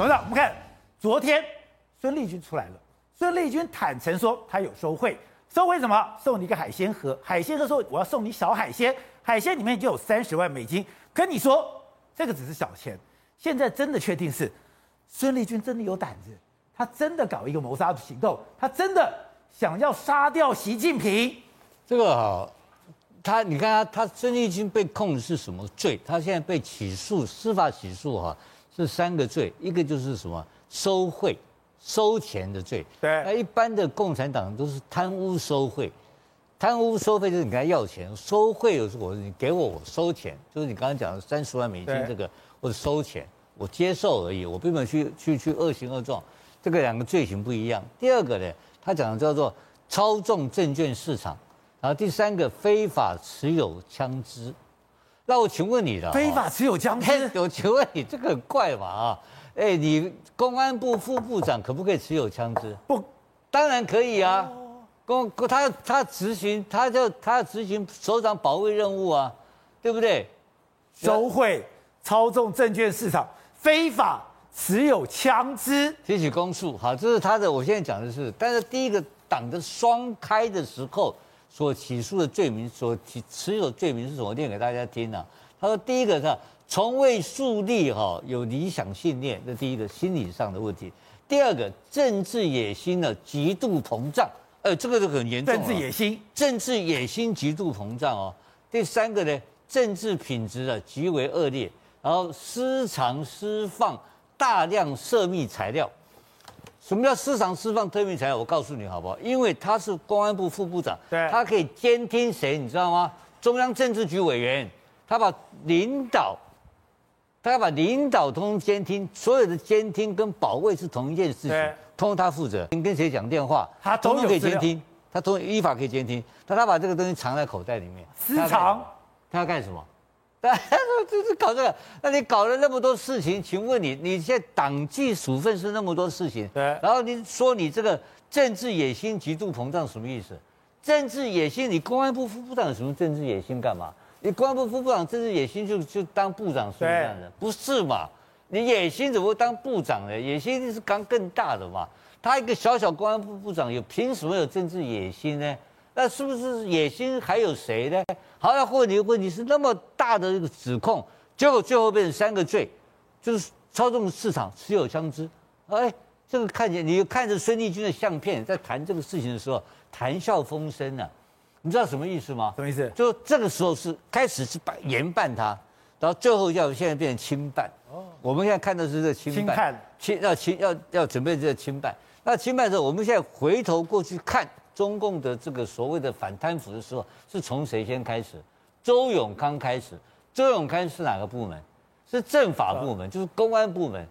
董事长，我们看昨天孙立军出来了，孙立军坦诚说他有收贿，收贿什么？送你一个海鲜盒，海鲜盒说我要送你小海鲜，海鲜里面就有三十万美金。跟你说这个只是小钱，现在真的确定是孙立军真的有胆子，他真的搞一个谋杀行动，他真的想要杀掉习近平。这个啊，他你看他他孙立军被控的是什么罪？他现在被起诉，司法起诉哈。这三个罪，一个就是什么收贿、收钱的罪。对，那一般的共产党都是贪污收贿，贪污收贿就是你跟他要钱，收贿有时候我你给我我收钱，就是你刚刚讲的三十万美金这个，或者收钱，我接受而已，我并没有去去去恶行恶状，这个两个罪行不一样。第二个呢，他讲的叫做操纵证券市场，然后第三个非法持有枪支。那我请问你了，非法持有枪支？我请问你，这个很怪嘛啊？哎，你公安部副部长可不可以持有枪支？不，当然可以啊。公他他执行，他就他执行首长保卫任务啊，对不对？收贿、操纵证券市场、非法持有枪支，提起公诉。好，这是他的。我现在讲的是，但是第一个党的双开的时候。所起诉的罪名，所起持有罪名是什么？念给大家听啊。他说，第一个是从未树立哈有理想信念，这第一个心理上的问题。第二个，政治野心呢极度膨胀，呃，这个就很严重。政治野心，政治野心极度膨胀哦。第三个呢，政治品质啊极为恶劣，然后私藏私放大量涉密材料。什么叫市场释放特密材料？我告诉你好不好？因为他是公安部副部长，对，他可以监听谁，你知道吗？中央政治局委员，他把领导，他要把领导通通监听，所有的监听跟保卫是同一件事情，通通他负责。你跟谁讲电话，他通通可以监听，他通依法可以监听。但他把这个东西藏在口袋里面，私藏，他要干什么？大家说这是搞这个，那你搞了那么多事情，请问你，你现在党纪处分是那么多事情，对，然后你说你这个政治野心极度膨胀，什么意思？政治野心，你公安部副部长有什么政治野心干嘛？你公安部副部长政治野心就就当部长是这样的，不是嘛？你野心怎么会当部长呢？野心是刚更大的嘛？他一个小小公安部部长有凭什么有政治野心呢？那是不是野心还有谁呢？好，那问题问题是那么大的一个指控，结果最后变成三个罪，就是操纵市场、持有枪支。哎，这个看见你看着孙立军的相片，在谈这个事情的时候，谈笑风生啊，你知道什么意思吗？什么意思？就这个时候是开始是办严办他，然后最后要现在变成轻办。哦，我们现在看到是这轻办，轻要轻要要准备这个轻办。那轻办的时候，我们现在回头过去看。中共的这个所谓的反贪腐的时候，是从谁先开始？周永康开始。周永康是哪个部门？是政法部门，就是公安部门。